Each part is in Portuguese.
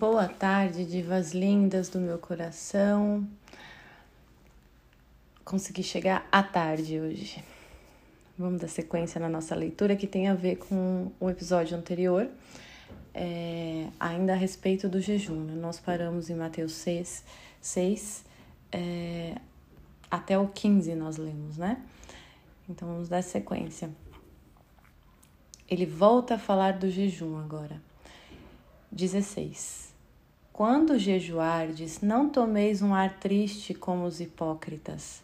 Boa tarde, divas lindas do meu coração. Consegui chegar à tarde hoje. Vamos dar sequência na nossa leitura que tem a ver com o episódio anterior, é, ainda a respeito do jejum. Nós paramos em Mateus 6, 6 é, até o 15 nós lemos, né? Então vamos dar sequência. Ele volta a falar do jejum agora. 16. Quando jejuardes, não tomeis um ar triste como os hipócritas,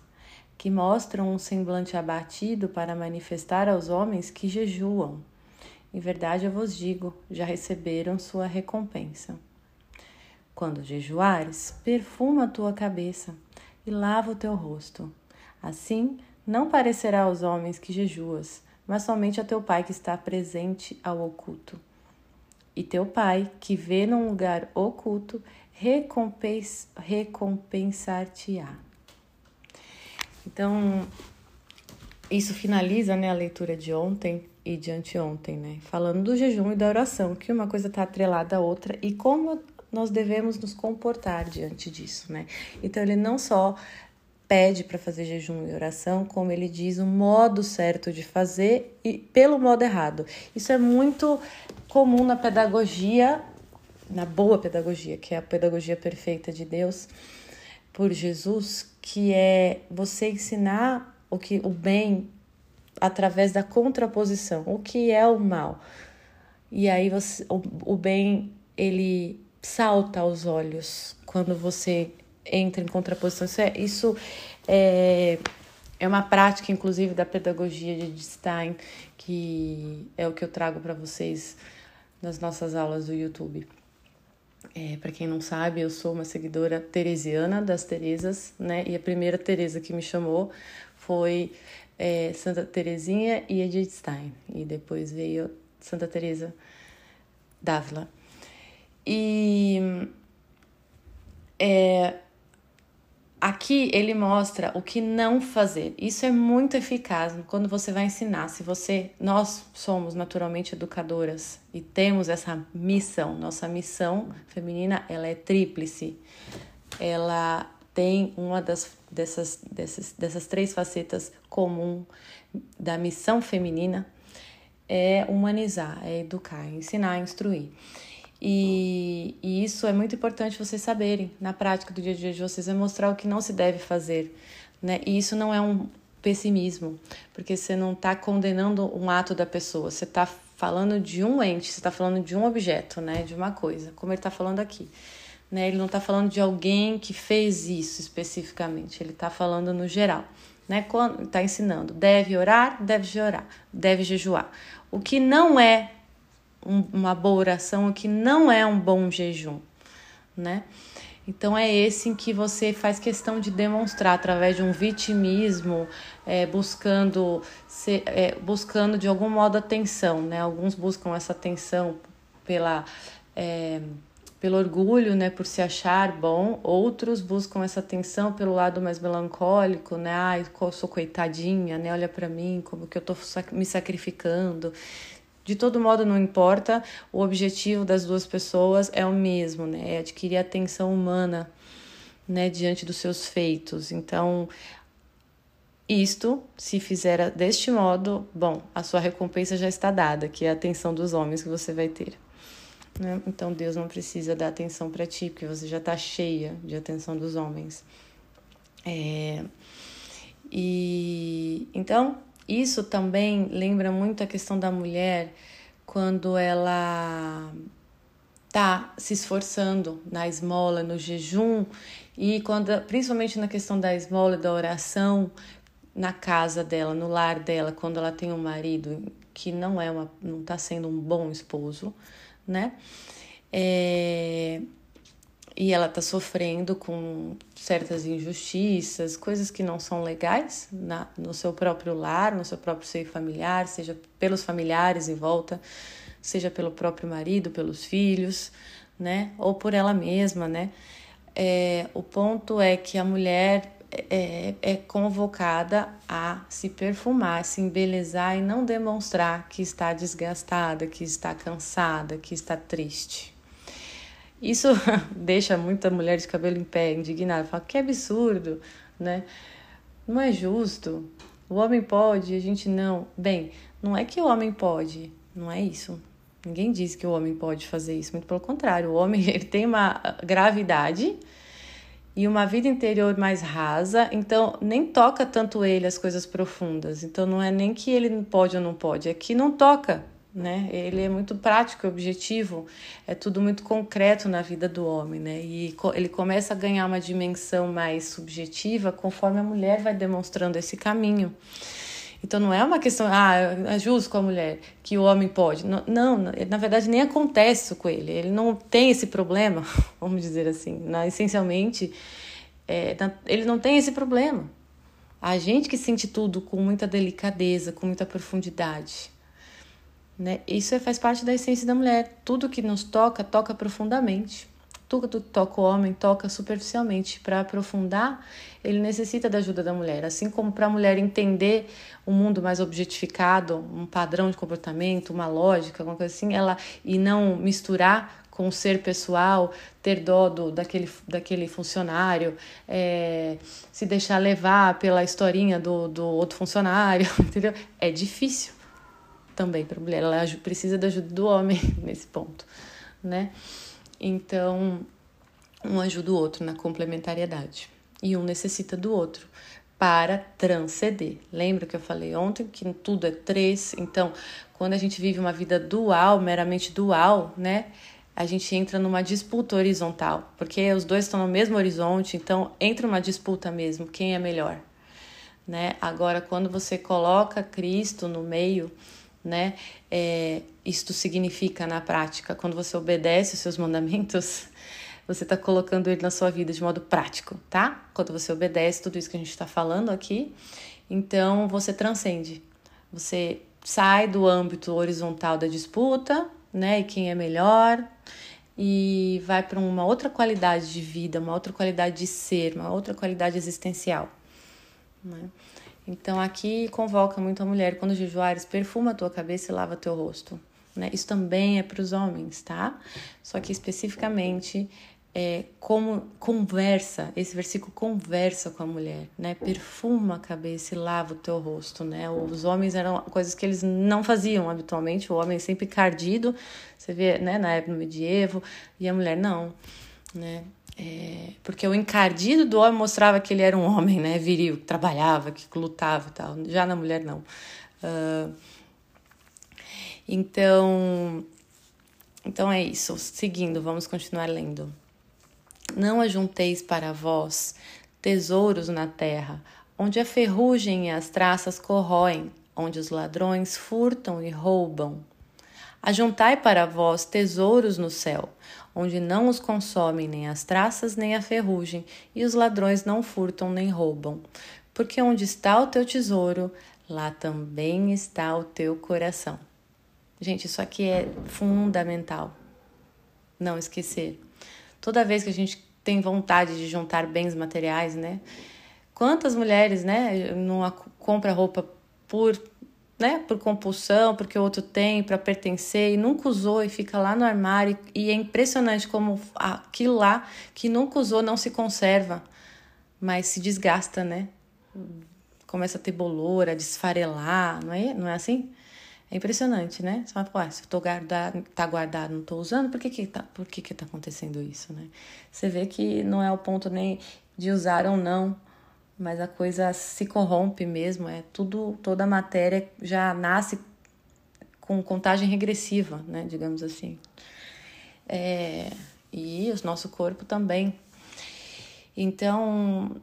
que mostram um semblante abatido para manifestar aos homens que jejuam. Em verdade eu vos digo, já receberam sua recompensa. Quando jejuares, perfuma a tua cabeça e lava o teu rosto. Assim, não parecerá aos homens que jejuas, mas somente a teu Pai que está presente ao oculto e teu Pai, que vê num lugar oculto, recompens, recompensar-te-á. Então, isso finaliza né, a leitura de ontem e de anteontem, né? Falando do jejum e da oração, que uma coisa está atrelada à outra e como nós devemos nos comportar diante disso, né? Então, ele não só pede para fazer jejum e oração, como ele diz o modo certo de fazer e pelo modo errado. Isso é muito comum na pedagogia, na boa pedagogia, que é a pedagogia perfeita de Deus por Jesus, que é você ensinar o que o bem através da contraposição, o que é o mal. E aí você, o, o bem ele salta aos olhos quando você entra em contraposição. Isso é, isso é, é uma prática, inclusive, da pedagogia de Stein, que é o que eu trago para vocês nas nossas aulas do YouTube. É, para quem não sabe, eu sou uma seguidora teresiana das Teresas, né? E a primeira Teresa que me chamou foi é, Santa Teresinha e Edith Stein. E depois veio Santa Teresa d'Ávila. E é, Aqui ele mostra o que não fazer. Isso é muito eficaz quando você vai ensinar. Se você, nós somos naturalmente educadoras e temos essa missão. Nossa missão feminina, ela é tríplice. Ela tem uma das dessas dessas, dessas três facetas comum da missão feminina é humanizar, é educar, ensinar, instruir. E, e, isso é muito importante vocês saberem na prática do dia a dia de vocês, é mostrar o que não se deve fazer. Né? E isso não é um pessimismo, porque você não está condenando um ato da pessoa, você está falando de um ente, você está falando de um objeto, né? de uma coisa, como ele está falando aqui. Né? Ele não está falando de alguém que fez isso especificamente, ele está falando no geral. Né? Quando está ensinando, deve orar, deve jejuar, deve jejuar. O que não é um, uma boa oração, o que não é um bom jejum, né? Então é esse em que você faz questão de demonstrar através de um vitimismo, é, buscando, ser, é, buscando de algum modo atenção, né? Alguns buscam essa atenção pela é, pelo orgulho, né, por se achar bom. Outros buscam essa atenção pelo lado mais melancólico, né? Ai, eu sou coitadinha, né? Olha para mim, como que eu tô me sacrificando. De todo modo, não importa, o objetivo das duas pessoas é o mesmo, né? É adquirir atenção humana, né, diante dos seus feitos. Então, isto, se fizer deste modo, bom, a sua recompensa já está dada, que é a atenção dos homens que você vai ter. Né? Então, Deus não precisa dar atenção para ti, porque você já está cheia de atenção dos homens. É... E então, isso também lembra muito a questão da mulher quando ela tá se esforçando na esmola, no jejum e quando, principalmente na questão da esmola, da oração na casa dela, no lar dela, quando ela tem um marido que não é uma, não está sendo um bom esposo, né? É, e ela está sofrendo com certas injustiças, coisas que não são legais na, no seu próprio lar, no seu próprio seio familiar, seja pelos familiares em volta, seja pelo próprio marido, pelos filhos, né? Ou por ela mesma, né? É, o ponto é que a mulher é, é convocada a se perfumar, se embelezar e não demonstrar que está desgastada, que está cansada, que está triste. Isso deixa muita mulher de cabelo em pé indignada, fala que absurdo, né? Não é justo. O homem pode, a gente não. Bem, não é que o homem pode, não é isso. Ninguém diz que o homem pode fazer isso, muito pelo contrário. O homem ele tem uma gravidade e uma vida interior mais rasa, então nem toca tanto ele as coisas profundas. Então não é nem que ele pode ou não pode, é que não toca, né? Ele é muito prático, objetivo, é tudo muito concreto na vida do homem, né? E ele começa a ganhar uma dimensão mais subjetiva conforme a mulher vai demonstrando esse caminho. Então não é uma questão, ah, é justo com a mulher, que o homem pode. Não, não, na verdade nem acontece isso com ele. Ele não tem esse problema, vamos dizer assim. Na, essencialmente, é, na, ele não tem esse problema. A gente que sente tudo com muita delicadeza, com muita profundidade. Né? Isso é, faz parte da essência da mulher. Tudo que nos toca, toca profundamente tudo que toca o homem toca superficialmente. Para aprofundar, ele necessita da ajuda da mulher. Assim como para a mulher entender um mundo mais objetificado, um padrão de comportamento, uma lógica, alguma coisa assim, ela e não misturar com o ser pessoal, ter dó do, daquele, daquele funcionário, é, se deixar levar pela historinha do, do outro funcionário, entendeu? É difícil também para a mulher. Ela precisa da ajuda do homem nesse ponto, né? Então, um ajuda o outro na complementariedade e um necessita do outro para transcender. Lembra que eu falei ontem que tudo é três? Então, quando a gente vive uma vida dual, meramente dual, né? A gente entra numa disputa horizontal, porque os dois estão no mesmo horizonte, então entra uma disputa mesmo, quem é melhor, né? Agora, quando você coloca Cristo no meio, né? É, isto significa na prática, quando você obedece os seus mandamentos, você está colocando ele na sua vida de modo prático, tá? Quando você obedece tudo isso que a gente está falando aqui, então você transcende, você sai do âmbito horizontal da disputa, né? E quem é melhor, e vai para uma outra qualidade de vida, uma outra qualidade de ser, uma outra qualidade existencial. Né? Então aqui convoca muito a mulher, quando jejuares, perfuma a tua cabeça e lava teu rosto. Né? Isso também é para os homens, tá? Só que especificamente é, como conversa, esse versículo conversa com a mulher, né? Perfuma a cabeça e lava o teu rosto, né? Os homens eram coisas que eles não faziam habitualmente, o homem sempre cardido, você vê, né, na época do medievo, e a mulher não, né? É, porque o encardido do homem mostrava que ele era um homem, né? Viril, que trabalhava, que lutava e tal. Já na mulher, não. Uh, então, então é isso. Seguindo, vamos continuar lendo. Não ajunteis para vós tesouros na terra, onde a ferrugem e as traças corroem, onde os ladrões furtam e roubam. Ajuntai para vós tesouros no céu, onde não os consomem nem as traças nem a ferrugem, e os ladrões não furtam nem roubam. Porque onde está o teu tesouro, lá também está o teu coração. Gente, isso aqui é fundamental. Não esquecer. Toda vez que a gente tem vontade de juntar bens materiais, né? Quantas mulheres, né, não compra roupa por né, por compulsão, porque o outro tem, para pertencer, e nunca usou e fica lá no armário. E é impressionante como aquilo lá que nunca usou não se conserva, mas se desgasta, né? Começa a ter bolor, a desfarelar, não é, não é assim? É impressionante, né? Você fala, se eu tô guardado, tá guardado, não tô usando, por que que tá, por que que tá acontecendo isso, né? Você vê que não é o ponto nem de usar ou não, mas a coisa se corrompe mesmo, é tudo, toda a matéria já nasce com contagem regressiva, né, digamos assim. É, e o nosso corpo também. Então,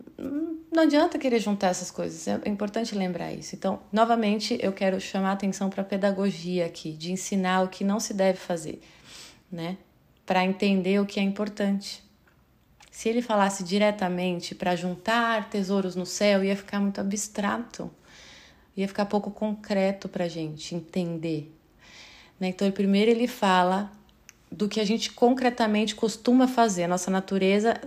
não adianta querer juntar essas coisas, é importante lembrar isso. Então, novamente, eu quero chamar a atenção para a pedagogia aqui, de ensinar o que não se deve fazer, né? Para entender o que é importante. Se ele falasse diretamente para juntar tesouros no céu, ia ficar muito abstrato, ia ficar pouco concreto para a gente entender. Né? Então, primeiro ele fala do que a gente concretamente costuma fazer. A nossa natureza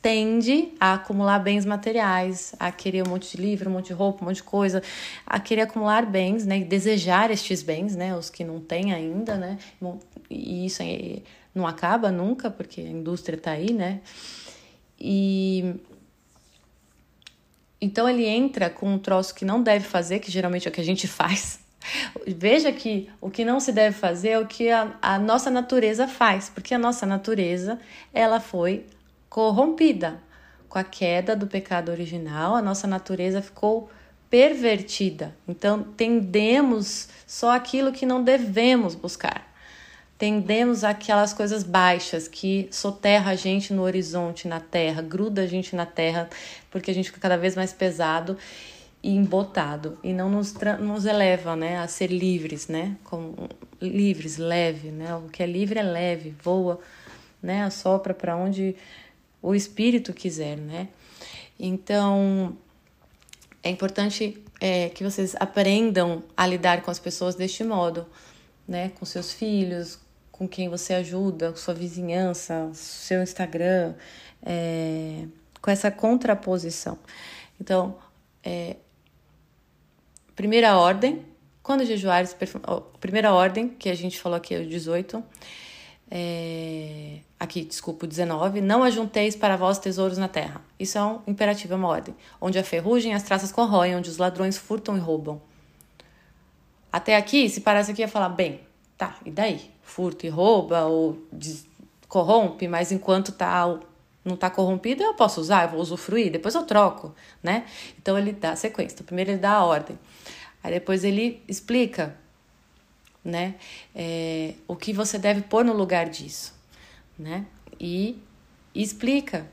tende a acumular bens materiais, a querer um monte de livro, um monte de roupa, um monte de coisa, a querer acumular bens, né, e desejar estes bens, né, os que não têm ainda, né, e isso é não acaba nunca, porque a indústria está aí, né? E então ele entra com um troço que não deve fazer, que geralmente é o que a gente faz. Veja que o que não se deve fazer é o que a, a nossa natureza faz, porque a nossa natureza ela foi corrompida com a queda do pecado original, a nossa natureza ficou pervertida. Então tendemos só aquilo que não devemos buscar tendemos aquelas coisas baixas que soterra a gente no horizonte, na terra, gruda a gente na terra, porque a gente fica cada vez mais pesado e embotado e não nos, nos eleva, né, a ser livres, né, como livres, leve, né, o que é livre é leve, voa, né, assopra para onde o espírito quiser, né. Então é importante é, que vocês aprendam a lidar com as pessoas deste modo, né, com seus filhos, com quem você ajuda, sua vizinhança, seu Instagram, é, com essa contraposição. Então, é, primeira ordem, quando jejuares, primeira ordem, que a gente falou aqui, é o 18, é, aqui, desculpa, o 19, não ajunteis para vós tesouros na terra. Isso é um imperativo, é uma ordem. Onde a ferrugem as traças corroem, onde os ladrões furtam e roubam. Até aqui, se parasse aqui, ia falar, bem, tá, e daí? Furta e rouba ou corrompe, mas enquanto tá não está corrompido, eu posso usar, eu vou usufruir, depois eu troco, né? Então ele dá a sequência. Então, primeiro ele dá a ordem, aí depois ele explica, né? É, o que você deve pôr no lugar disso, né? E, e explica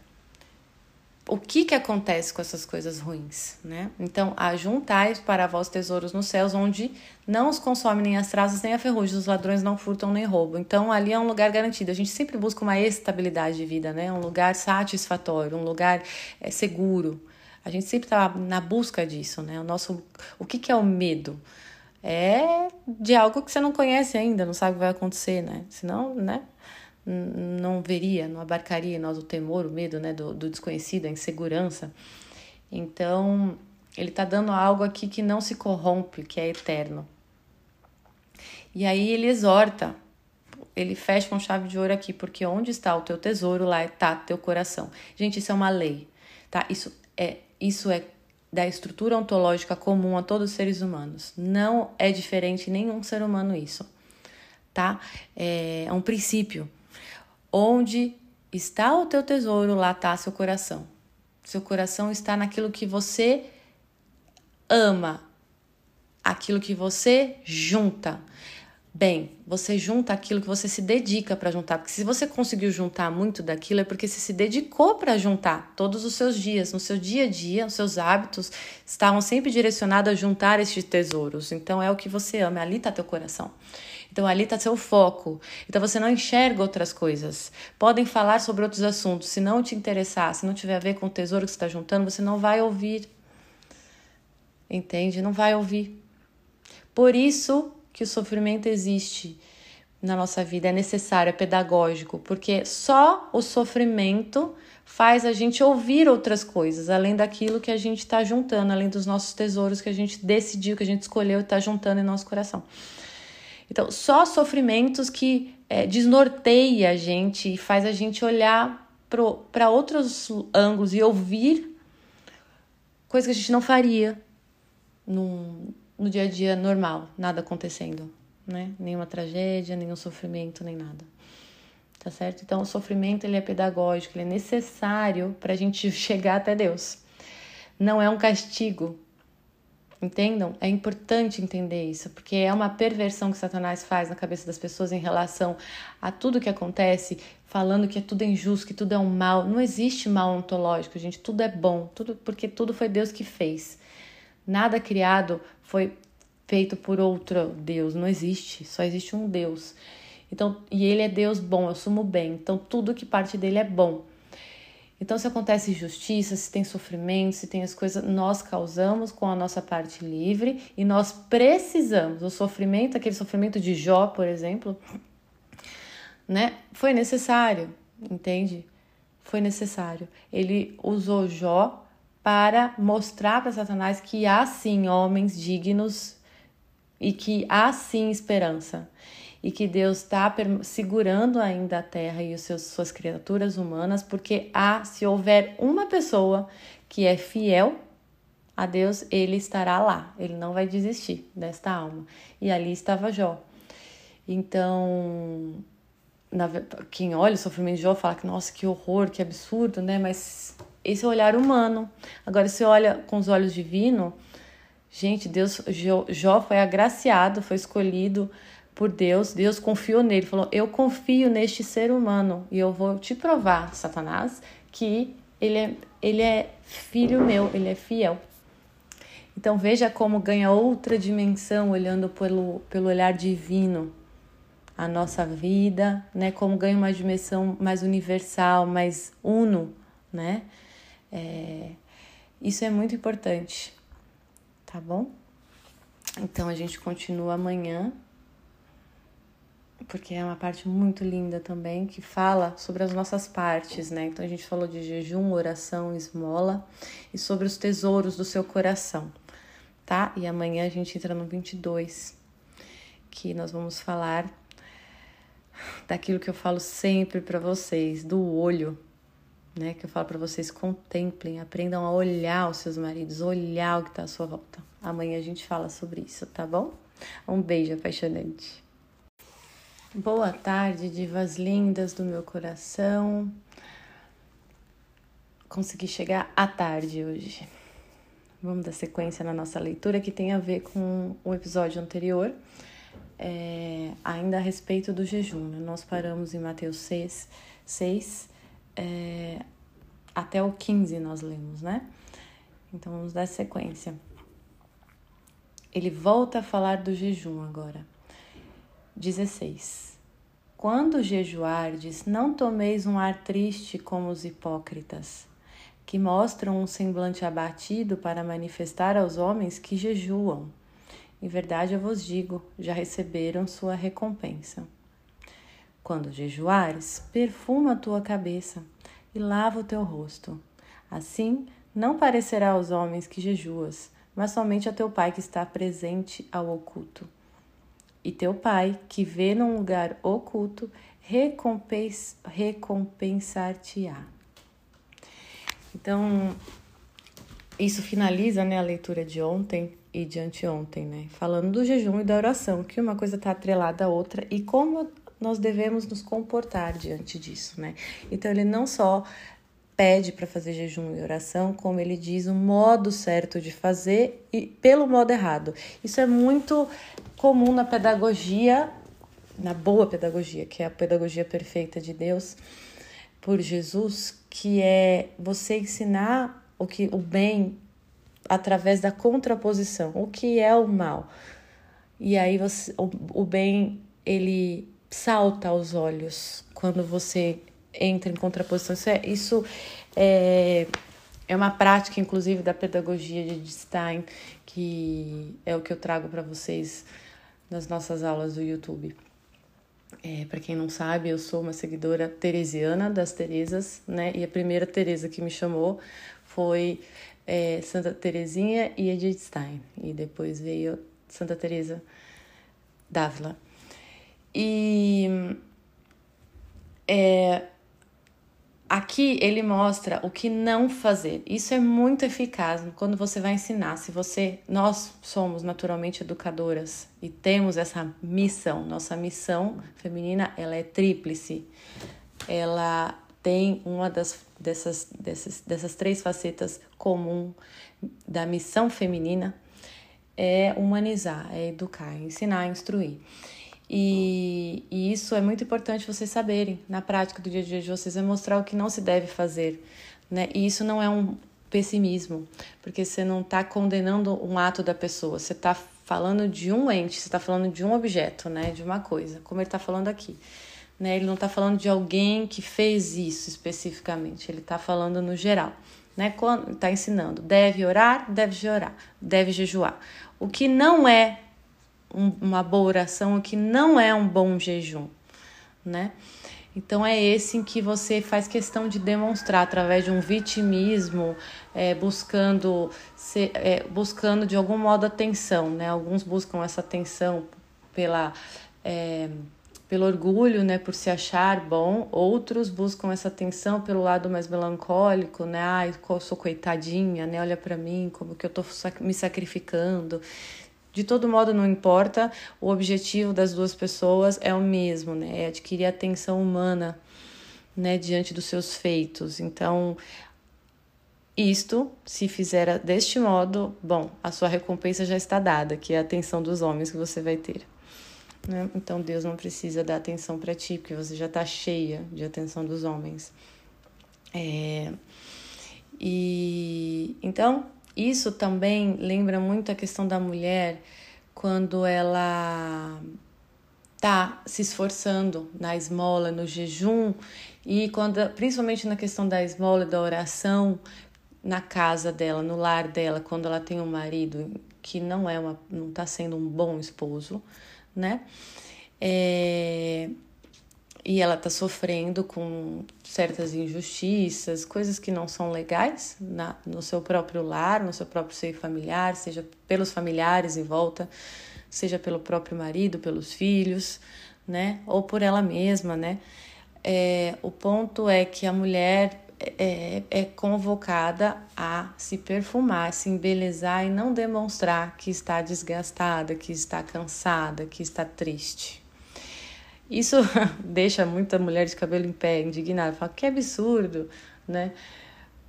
o que que acontece com essas coisas ruins, né? Então, ajuntais para vós tesouros nos céus, onde não os consomem nem as traças nem a ferrugem, os ladrões não furtam nem roubam. Então, ali é um lugar garantido. A gente sempre busca uma estabilidade de vida, né? Um lugar satisfatório, um lugar é, seguro. A gente sempre está na busca disso, né? O nosso, o que que é o medo? É de algo que você não conhece ainda, não sabe o que vai acontecer, né? Senão, né? Não veria, não abarcaria em nós o temor, o medo né, do, do desconhecido, a insegurança. Então, ele está dando algo aqui que não se corrompe, que é eterno. E aí ele exorta, ele fecha com chave de ouro aqui, porque onde está o teu tesouro, lá está teu coração. Gente, isso é uma lei, tá? Isso é, isso é da estrutura ontológica comum a todos os seres humanos. Não é diferente nenhum ser humano isso, tá? É, é um princípio. Onde está o teu tesouro, lá está seu coração. Seu coração está naquilo que você ama, aquilo que você junta. Bem, você junta aquilo que você se dedica para juntar, porque se você conseguiu juntar muito daquilo é porque você se dedicou para juntar todos os seus dias, no seu dia a dia, os seus hábitos estavam sempre direcionados a juntar estes tesouros. Então é o que você ama, ali está teu coração. Então ali está seu foco. Então você não enxerga outras coisas. Podem falar sobre outros assuntos. Se não te interessar, se não tiver a ver com o tesouro que você está juntando, você não vai ouvir. Entende? Não vai ouvir. Por isso que o sofrimento existe na nossa vida, é necessário, é pedagógico, porque só o sofrimento faz a gente ouvir outras coisas, além daquilo que a gente está juntando, além dos nossos tesouros que a gente decidiu, que a gente escolheu e está juntando em nosso coração. Então, só sofrimentos que é, desnorteia a gente e faz a gente olhar para outros ângulos e ouvir coisas que a gente não faria no, no dia a dia normal, nada acontecendo, né? Nenhuma tragédia, nenhum sofrimento, nem nada. Tá certo? Então, o sofrimento ele é pedagógico, ele é necessário para a gente chegar até Deus. Não é um castigo, Entendam? É importante entender isso, porque é uma perversão que Satanás faz na cabeça das pessoas em relação a tudo que acontece, falando que é tudo injusto, que tudo é um mal. Não existe mal ontológico, gente. Tudo é bom, tudo porque tudo foi Deus que fez. Nada criado foi feito por outro Deus, não existe. Só existe um Deus. Então, e ele é Deus bom, eu sumo bem. Então, tudo que parte dele é bom. Então, se acontece injustiça, se tem sofrimento, se tem as coisas, nós causamos com a nossa parte livre e nós precisamos. O sofrimento, aquele sofrimento de Jó, por exemplo, né, foi necessário, entende? Foi necessário. Ele usou Jó para mostrar para Satanás que há sim homens dignos e que há sim esperança. E que Deus está segurando ainda a terra e os seus, suas criaturas humanas, porque há, se houver uma pessoa que é fiel a Deus, ele estará lá, ele não vai desistir desta alma. E ali estava Jó. Então, na, quem olha o sofrimento de Jó fala que, nossa, que horror, que absurdo, né? Mas esse é o olhar humano. Agora, se olha com os olhos divinos, gente, Deus, Jó foi agraciado, foi escolhido por Deus, Deus confiou nele, falou: Eu confio neste ser humano e eu vou te provar, Satanás, que ele é, ele é filho meu, ele é fiel. Então veja como ganha outra dimensão olhando pelo, pelo olhar divino a nossa vida, né? Como ganha uma dimensão mais universal, mais uno, né? É, isso é muito importante, tá bom? Então a gente continua amanhã, porque é uma parte muito linda também que fala sobre as nossas partes, né? Então a gente falou de jejum, oração, esmola e sobre os tesouros do seu coração tá? E amanhã a gente entra no 22, que nós vamos falar daquilo que eu falo sempre para vocês, do olho, né? Que eu falo para vocês, contemplem, aprendam a olhar os seus maridos, olhar o que tá à sua volta. Amanhã a gente fala sobre isso, tá bom? Um beijo apaixonante. Boa tarde, divas lindas do meu coração. Consegui chegar à tarde hoje. Vamos dar sequência na nossa leitura que tem a ver com o episódio anterior, é, ainda a respeito do jejum. Né? Nós paramos em Mateus 6, 6 é, até o 15 nós lemos, né? Então vamos dar sequência. Ele volta a falar do jejum agora. 16. Quando jejuardes, não tomeis um ar triste como os hipócritas que mostram um semblante abatido para manifestar aos homens que jejuam. Em verdade eu vos digo, já receberam sua recompensa. Quando jejuares, perfuma a tua cabeça e lava o teu rosto. Assim, não parecerá aos homens que jejuas, mas somente a teu Pai que está presente ao oculto. E teu Pai, que vê num lugar oculto, recompensar-te-á. Então, isso finaliza né, a leitura de ontem e de anteontem, né? Falando do jejum e da oração, que uma coisa está atrelada à outra e como nós devemos nos comportar diante disso, né? Então, ele não só pede para fazer jejum e oração, como ele diz o modo certo de fazer e pelo modo errado. Isso é muito comum na pedagogia, na boa pedagogia, que é a pedagogia perfeita de Deus por Jesus, que é você ensinar o que o bem através da contraposição, o que é o mal. E aí você, o, o bem ele salta aos olhos quando você entra em contraposição. Isso é, isso é, é uma prática, inclusive, da pedagogia de Stein, que é o que eu trago para vocês nas nossas aulas do YouTube. É, para quem não sabe, eu sou uma seguidora teresiana das Teresas, né? E a primeira Teresa que me chamou foi é, Santa Teresinha e Edith Stein. E depois veio Santa Teresa d'Ávila. E é, Aqui ele mostra o que não fazer. Isso é muito eficaz quando você vai ensinar. Se você, nós somos naturalmente educadoras e temos essa missão. Nossa missão feminina, ela é tríplice. Ela tem uma das dessas dessas, dessas três facetas comum da missão feminina é humanizar, é educar, ensinar, instruir. E, e, isso é muito importante vocês saberem na prática do dia a dia de vocês, é mostrar o que não se deve fazer. Né? E isso não é um pessimismo, porque você não está condenando um ato da pessoa, você está falando de um ente, você está falando de um objeto, né? de uma coisa, como ele está falando aqui. Né? Ele não está falando de alguém que fez isso especificamente, ele está falando no geral. Né? Está ensinando, deve orar, deve orar, deve jejuar. O que não é um, uma boa oração, o que não é um bom jejum, né? Então é esse em que você faz questão de demonstrar através de um vitimismo, é, buscando, ser, é, buscando de algum modo atenção, né? Alguns buscam essa atenção pela é, pelo orgulho, né, por se achar bom. Outros buscam essa atenção pelo lado mais melancólico, né? Ai, sou coitadinha, né? Olha para mim, como que eu tô me sacrificando. De todo modo, não importa, o objetivo das duas pessoas é o mesmo, né? É adquirir atenção humana, né, diante dos seus feitos. Então, isto, se fizer deste modo, bom, a sua recompensa já está dada, que é a atenção dos homens que você vai ter. Né? Então Deus não precisa dar atenção para ti, porque você já está cheia de atenção dos homens. É... E então isso também lembra muito a questão da mulher quando ela tá se esforçando na esmola, no jejum e quando, principalmente na questão da esmola, da oração, na casa dela, no lar dela, quando ela tem um marido que não é uma, não está sendo um bom esposo, né? É, e ela está sofrendo com certas injustiças, coisas que não são legais na, no seu próprio lar, no seu próprio seio familiar, seja pelos familiares em volta, seja pelo próprio marido, pelos filhos, né? Ou por ela mesma, né? É, o ponto é que a mulher é, é convocada a se perfumar, se embelezar e não demonstrar que está desgastada, que está cansada, que está triste. Isso deixa muita mulher de cabelo em pé indignada, fala que absurdo, né?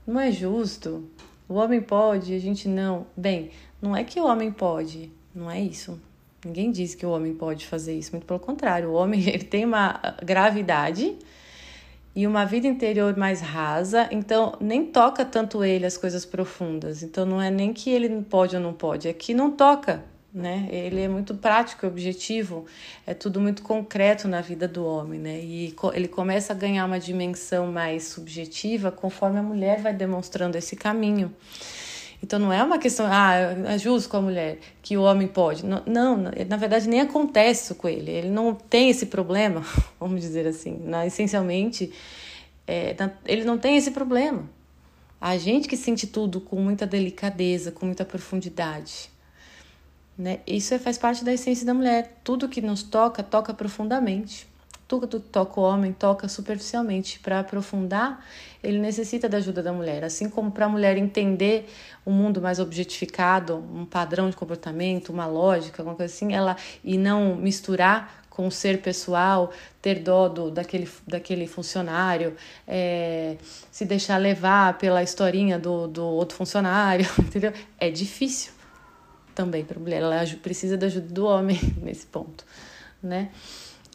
Não é justo. O homem pode, a gente não. Bem, não é que o homem pode, não é isso. Ninguém diz que o homem pode fazer isso, muito pelo contrário. O homem ele tem uma gravidade e uma vida interior mais rasa, então nem toca tanto ele as coisas profundas. Então não é nem que ele pode ou não pode, é que não toca, né? Ele é muito prático, objetivo, é tudo muito concreto na vida do homem, né? E ele começa a ganhar uma dimensão mais subjetiva conforme a mulher vai demonstrando esse caminho. Então não é uma questão, ah, é justo com a mulher, que o homem pode. Não, não, na verdade nem acontece isso com ele. Ele não tem esse problema, vamos dizer assim. Na, essencialmente, é, na, ele não tem esse problema. A gente que sente tudo com muita delicadeza, com muita profundidade. Né? Isso faz parte da essência da mulher. Tudo que nos toca, toca profundamente tudo que toca o homem toca superficialmente. Para aprofundar, ele necessita da ajuda da mulher. Assim como para a mulher entender um mundo mais objetificado, um padrão de comportamento, uma lógica, alguma coisa assim, ela e não misturar com o ser pessoal, ter dó do, daquele, daquele funcionário, é, se deixar levar pela historinha do, do outro funcionário, entendeu? É difícil também para a mulher. Ela precisa da ajuda do homem nesse ponto, né?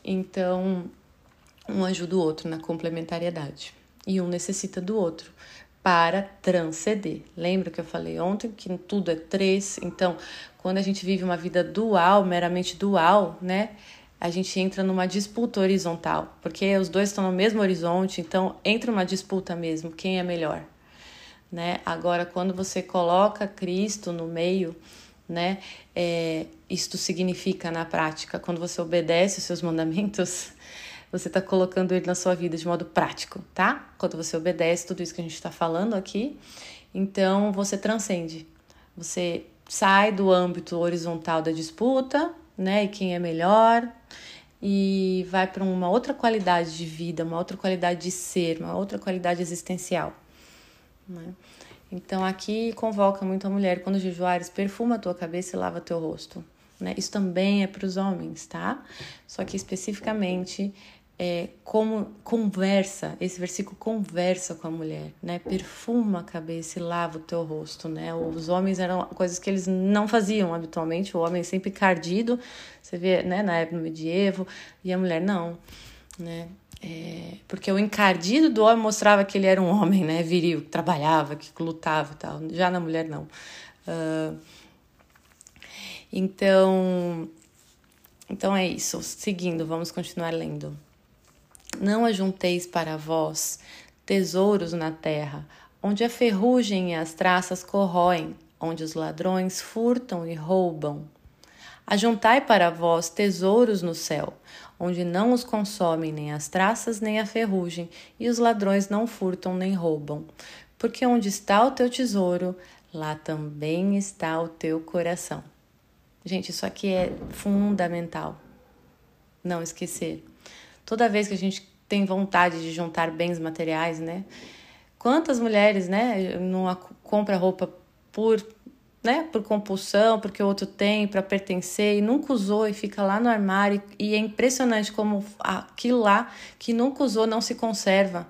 Então, um ajuda o outro na complementariedade e um necessita do outro para transcender. Lembra que eu falei ontem que tudo é três? Então, quando a gente vive uma vida dual, meramente dual, né? A gente entra numa disputa horizontal, porque os dois estão no mesmo horizonte, então entra uma disputa mesmo, quem é melhor, né? Agora, quando você coloca Cristo no meio, né? É, isto significa na prática, quando você obedece os seus mandamentos, você está colocando ele na sua vida de modo prático, tá? Quando você obedece tudo isso que a gente está falando aqui, então você transcende, você sai do âmbito horizontal da disputa, né? E quem é melhor, e vai para uma outra qualidade de vida, uma outra qualidade de ser, uma outra qualidade existencial. Né? Então aqui convoca muito a mulher, quando jejuares, perfuma a tua cabeça e lava teu rosto. Né? Isso também é para os homens, tá? Só que especificamente é, como conversa, esse versículo conversa com a mulher, né? Perfuma a cabeça e lava o teu rosto, né? Os homens eram coisas que eles não faziam habitualmente, o homem sempre cardido, você vê, né, na época medievo, e a mulher não, né? É, porque o encardido do homem mostrava que ele era um homem, né? Viril, que trabalhava, que lutava e tal. Já na mulher, não. Uh, então, então é isso. Seguindo, vamos continuar lendo. Não ajunteis para vós tesouros na terra, onde a ferrugem e as traças corroem, onde os ladrões furtam e roubam. Ajuntai para vós tesouros no céu, onde não os consomem nem as traças nem a ferrugem, e os ladrões não furtam nem roubam. Porque onde está o teu tesouro, lá também está o teu coração. Gente, isso aqui é fundamental. não esquecer. Toda vez que a gente tem vontade de juntar bens materiais, né? Quantas mulheres, né, não compra roupa por, né, por compulsão, porque o outro tem, para pertencer e nunca usou e fica lá no armário e é impressionante como aquilo lá que nunca usou não se conserva,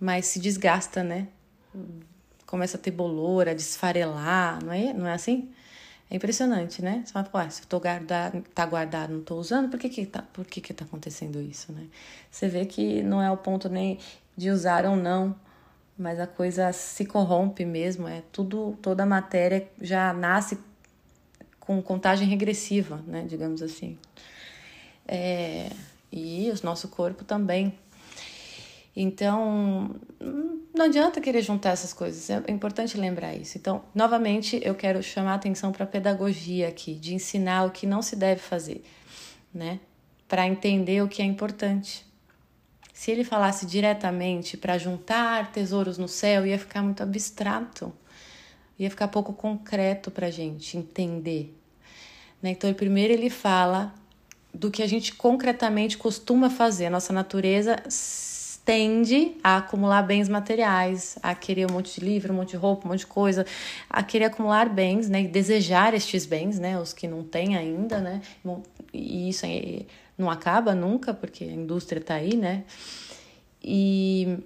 mas se desgasta, né? Começa a ter bolor, a desfarelar, não é? Não é assim? É impressionante, né? Você fala, se tô guardado, tá guardado, não tô usando, por que que tá, por que que tá acontecendo isso, né? Você vê que não é o ponto nem de usar ou não, mas a coisa se corrompe mesmo, é tudo, toda a matéria já nasce com contagem regressiva, né, digamos assim. É, e o nosso corpo também então, não adianta querer juntar essas coisas, é importante lembrar isso. Então, novamente, eu quero chamar atenção para a pedagogia aqui, de ensinar o que não se deve fazer, né? Para entender o que é importante. Se ele falasse diretamente para juntar tesouros no céu, ia ficar muito abstrato, ia ficar pouco concreto para a gente entender. Né? Então, primeiro ele fala do que a gente concretamente costuma fazer, a nossa natureza tende a acumular bens materiais, a querer um monte de livro, um monte de roupa, um monte de coisa, a querer acumular bens, né, e desejar estes bens, né, os que não têm ainda, né, e isso não acaba nunca, porque a indústria está aí, né, e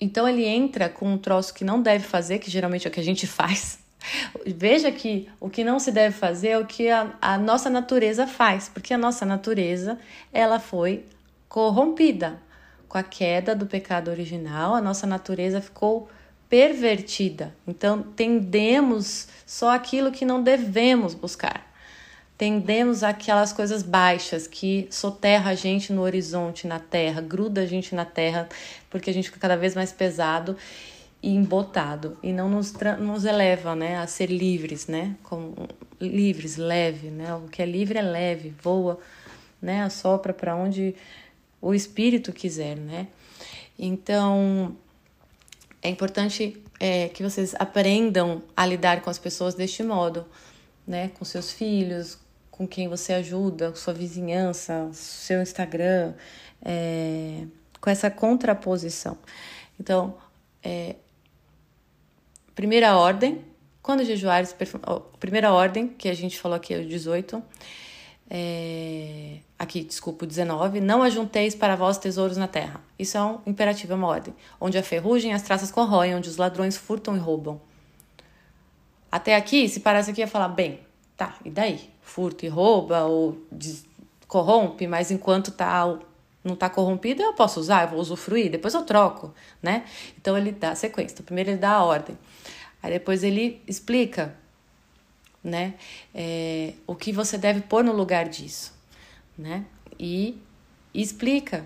então ele entra com um troço que não deve fazer, que geralmente é o que a gente faz. Veja que o que não se deve fazer é o que a, a nossa natureza faz, porque a nossa natureza ela foi corrompida. Com a queda do pecado original, a nossa natureza ficou pervertida. Então, tendemos só aquilo que não devemos buscar. Tendemos aquelas coisas baixas que soterra a gente no horizonte, na terra, gruda a gente na terra, porque a gente fica cada vez mais pesado e embotado e não nos, nos eleva, né, a ser livres, né, como livres, leve, né, o que é livre é leve, voa, né, assopra para onde o espírito quiser, né? Então, é importante é, que vocês aprendam a lidar com as pessoas deste modo, né? Com seus filhos, com quem você ajuda, sua vizinhança, seu Instagram, é, com essa contraposição. Então, é, primeira ordem, quando jejuares, primeira ordem, que a gente falou aqui é o 18, é, aqui, desculpa, o 19, não ajunteis para vós tesouros na terra. Isso é um imperativo, é uma ordem. Onde a ferrugem as traças corroem, onde os ladrões furtam e roubam. Até aqui, se parasse aqui, ia falar, bem, tá, e daí? Furta e rouba ou corrompe, mas enquanto tá, não está corrompido, eu posso usar, eu vou usufruir, depois eu troco, né? Então ele dá a sequência. Então, primeiro ele dá a ordem. Aí depois ele explica né? É, o que você deve pôr no lugar disso, né? E, e explica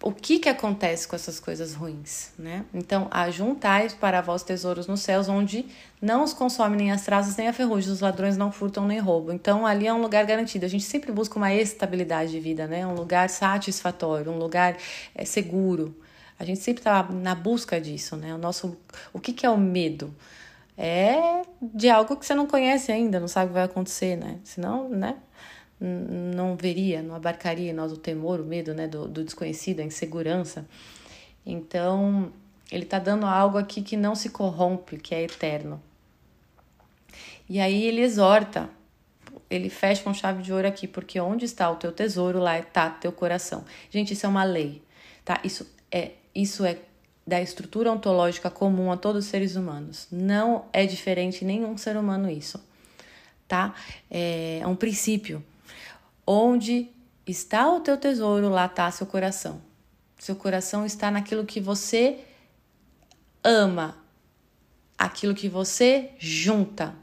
o que que acontece com essas coisas ruins, né? Então, ajuntai para vós tesouros nos céus, onde não os consome nem as traças nem a ferrugem, os ladrões não furtam nem roubam. Então, ali é um lugar garantido. A gente sempre busca uma estabilidade de vida, né? Um lugar satisfatório, um lugar é, seguro. A gente sempre está na busca disso, né? O nosso, o que que é o medo? é de algo que você não conhece ainda, não sabe o que vai acontecer, né? Senão, né? Não veria, não abarcaria nós o temor, o medo, né? Do, do desconhecido, a insegurança. Então, ele está dando algo aqui que não se corrompe, que é eterno. E aí ele exorta, ele fecha com chave de ouro aqui, porque onde está o teu tesouro, lá está teu coração. Gente, isso é uma lei, tá? Isso é, isso é da estrutura ontológica comum a todos os seres humanos. Não é diferente nenhum ser humano isso, tá? É um princípio. Onde está o teu tesouro, lá está seu coração. Seu coração está naquilo que você ama, aquilo que você junta.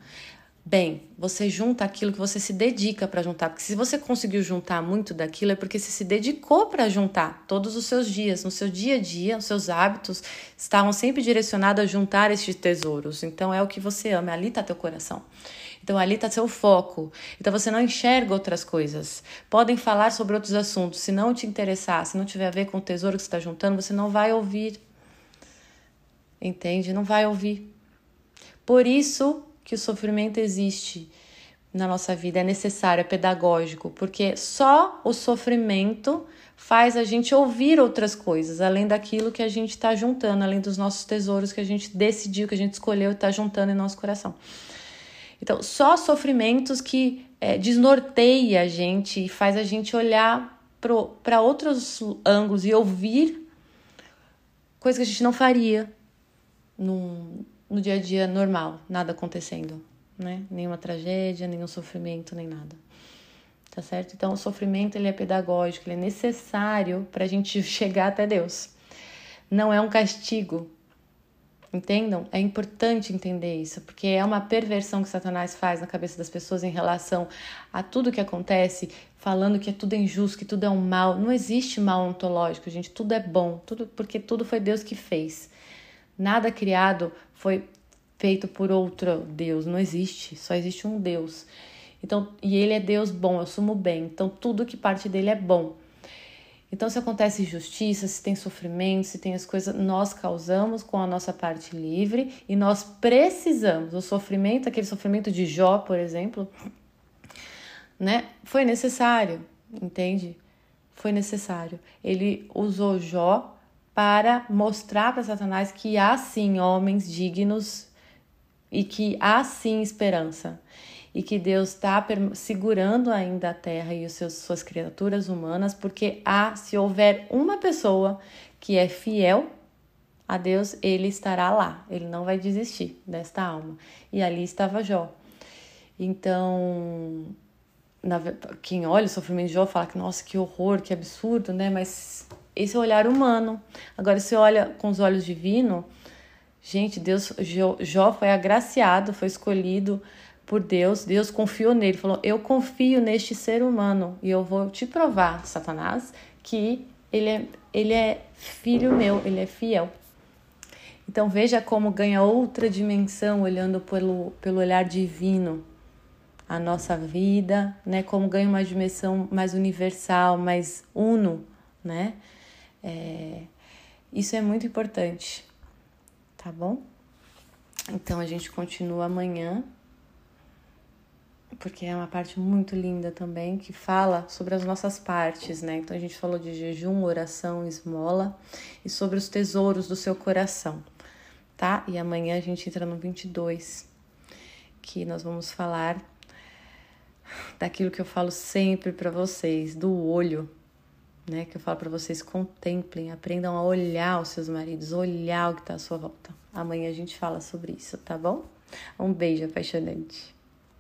Bem, você junta aquilo que você se dedica para juntar, porque se você conseguiu juntar muito daquilo é porque você se dedicou para juntar todos os seus dias, no seu dia a dia, os seus hábitos estavam sempre direcionados a juntar estes tesouros. Então é o que você ama, ali está teu coração. Então ali está seu foco. Então você não enxerga outras coisas. Podem falar sobre outros assuntos. Se não te interessar, se não tiver a ver com o tesouro que você está juntando, você não vai ouvir. Entende? Não vai ouvir. Por isso que o sofrimento existe. na nossa vida, é necessário, é pedagógico, porque só o sofrimento faz a gente ouvir outras coisas, além daquilo que a gente está juntando, além dos nossos tesouros que a gente decidiu, que a gente escolheu e está juntando em nosso coração. Então, só sofrimentos que é, desnorteia a gente e faz a gente olhar para outros ângulos e ouvir coisas que a gente não faria no, no dia a dia normal, nada acontecendo, né? Nenhuma tragédia, nenhum sofrimento, nem nada. Tá certo? Então, o sofrimento ele é pedagógico, ele é necessário para a gente chegar até Deus. Não é um castigo, Entendam? É importante entender isso, porque é uma perversão que Satanás faz na cabeça das pessoas em relação a tudo que acontece, falando que é tudo injusto, que tudo é um mal. Não existe mal ontológico, gente. Tudo é bom, tudo porque tudo foi Deus que fez. Nada criado foi feito por outro Deus, não existe, só existe um Deus. Então, e ele é Deus bom, eu sumo bem. Então, tudo que parte dele é bom. Então, se acontece injustiça, se tem sofrimento, se tem as coisas, nós causamos com a nossa parte livre e nós precisamos. O sofrimento, aquele sofrimento de Jó, por exemplo, né? Foi necessário, entende? Foi necessário. Ele usou Jó para mostrar para Satanás que há sim homens dignos e que há sim esperança e que Deus está segurando ainda a terra e os seus, suas criaturas humanas, porque há, se houver uma pessoa que é fiel a Deus, ele estará lá, ele não vai desistir desta alma. E ali estava Jó. Então, na, quem olha o sofrimento de Jó fala que, nossa, que horror, que absurdo, né? Mas esse é o olhar humano. Agora, se olha com os olhos divinos, gente, Deus, Jó foi agraciado, foi escolhido por Deus, Deus confiou nele, falou: Eu confio neste ser humano e eu vou te provar, Satanás, que ele é, ele é filho meu, ele é fiel. Então veja como ganha outra dimensão olhando pelo, pelo olhar divino a nossa vida, né? Como ganha uma dimensão mais universal, mais uno, né? É, isso é muito importante, tá bom? Então a gente continua amanhã porque é uma parte muito linda também que fala sobre as nossas partes, né? Então a gente falou de jejum, oração, esmola e sobre os tesouros do seu coração, tá? E amanhã a gente entra no 22, que nós vamos falar daquilo que eu falo sempre para vocês, do olho, né? Que eu falo para vocês contemplem, aprendam a olhar os seus maridos, olhar o que tá à sua volta. Amanhã a gente fala sobre isso, tá bom? Um beijo apaixonante.